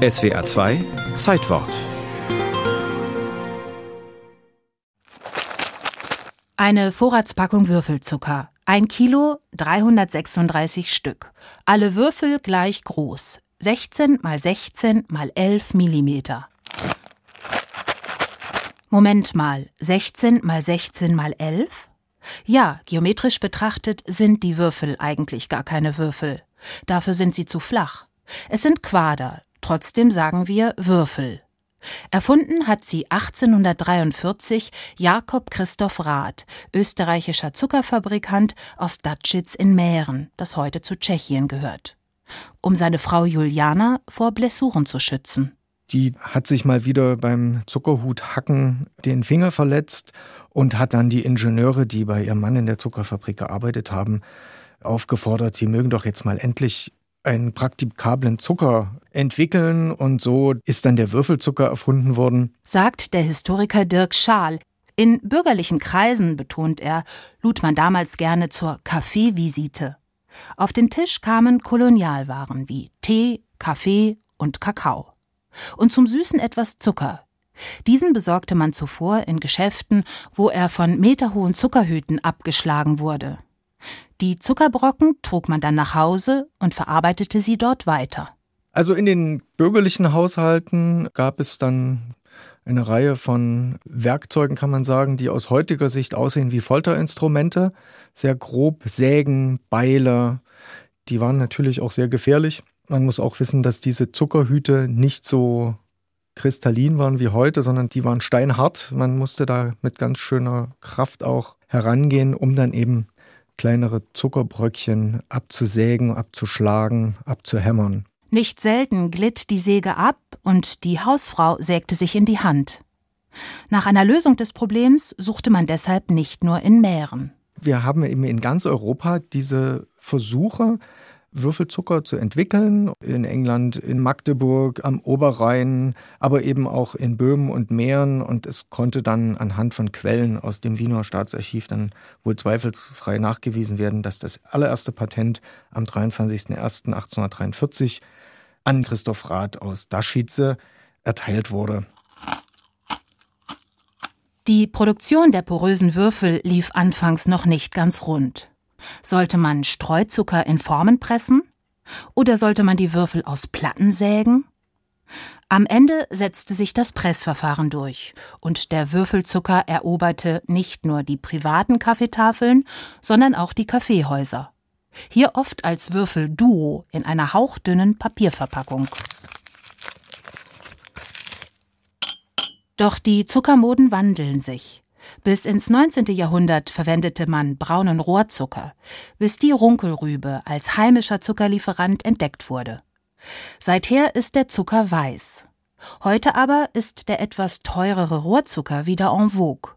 SWA 2 Zeitwort Eine Vorratspackung Würfelzucker. Ein Kilo, 336 Stück. Alle Würfel gleich groß. 16 mal 16 mal 11 Millimeter. Moment mal, 16 mal 16 mal 11? Ja, geometrisch betrachtet sind die Würfel eigentlich gar keine Würfel. Dafür sind sie zu flach. Es sind Quader, trotzdem sagen wir Würfel. Erfunden hat sie 1843 Jakob Christoph Rath, österreichischer Zuckerfabrikant aus Datschitz in Mähren, das heute zu Tschechien gehört, um seine Frau Juliana vor Blessuren zu schützen. Die hat sich mal wieder beim Zuckerhuthacken den Finger verletzt und hat dann die Ingenieure, die bei ihrem Mann in der Zuckerfabrik gearbeitet haben, aufgefordert, sie mögen doch jetzt mal endlich einen praktikablen Zucker entwickeln und so ist dann der Würfelzucker erfunden worden. Sagt der Historiker Dirk Schaal. In bürgerlichen Kreisen, betont er, lud man damals gerne zur Kaffeevisite. Auf den Tisch kamen Kolonialwaren wie Tee, Kaffee und Kakao. Und zum Süßen etwas Zucker. Diesen besorgte man zuvor in Geschäften, wo er von meterhohen Zuckerhüten abgeschlagen wurde. Die Zuckerbrocken trug man dann nach Hause und verarbeitete sie dort weiter. Also in den bürgerlichen Haushalten gab es dann eine Reihe von Werkzeugen, kann man sagen, die aus heutiger Sicht aussehen wie Folterinstrumente. Sehr grob, Sägen, Beile. Die waren natürlich auch sehr gefährlich. Man muss auch wissen, dass diese Zuckerhüte nicht so kristallin waren wie heute, sondern die waren steinhart. Man musste da mit ganz schöner Kraft auch herangehen, um dann eben kleinere Zuckerbröckchen abzusägen, abzuschlagen, abzuhämmern. Nicht selten glitt die Säge ab und die Hausfrau sägte sich in die Hand. Nach einer Lösung des Problems suchte man deshalb nicht nur in Mähren. Wir haben eben in ganz Europa diese Versuche, Würfelzucker zu entwickeln. In England, in Magdeburg, am Oberrhein, aber eben auch in Böhmen und Mähren. Und es konnte dann anhand von Quellen aus dem Wiener Staatsarchiv dann wohl zweifelsfrei nachgewiesen werden, dass das allererste Patent am 23.01.1843 an Christoph Rath aus Daschitze erteilt wurde. Die Produktion der porösen Würfel lief anfangs noch nicht ganz rund. Sollte man Streuzucker in Formen pressen? Oder sollte man die Würfel aus Platten sägen? Am Ende setzte sich das Pressverfahren durch und der Würfelzucker eroberte nicht nur die privaten Kaffeetafeln, sondern auch die Kaffeehäuser. Hier oft als Würfelduo in einer hauchdünnen Papierverpackung. Doch die Zuckermoden wandeln sich. Bis ins 19. Jahrhundert verwendete man braunen Rohrzucker, bis die Runkelrübe als heimischer Zuckerlieferant entdeckt wurde. Seither ist der Zucker weiß. Heute aber ist der etwas teurere Rohrzucker wieder en vogue.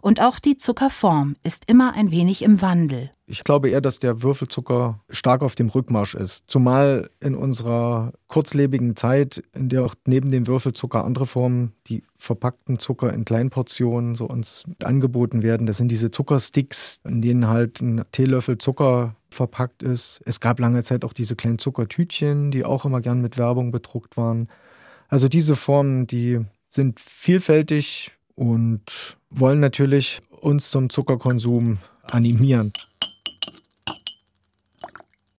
Und auch die Zuckerform ist immer ein wenig im Wandel. Ich glaube eher, dass der Würfelzucker stark auf dem Rückmarsch ist. Zumal in unserer kurzlebigen Zeit, in der auch neben dem Würfelzucker andere Formen, die verpackten Zucker in Kleinportionen so uns angeboten werden. Das sind diese Zuckersticks, in denen halt ein Teelöffel Zucker verpackt ist. Es gab lange Zeit auch diese kleinen Zuckertütchen, die auch immer gern mit Werbung bedruckt waren. Also diese Formen, die sind vielfältig und wollen natürlich uns zum Zuckerkonsum animieren.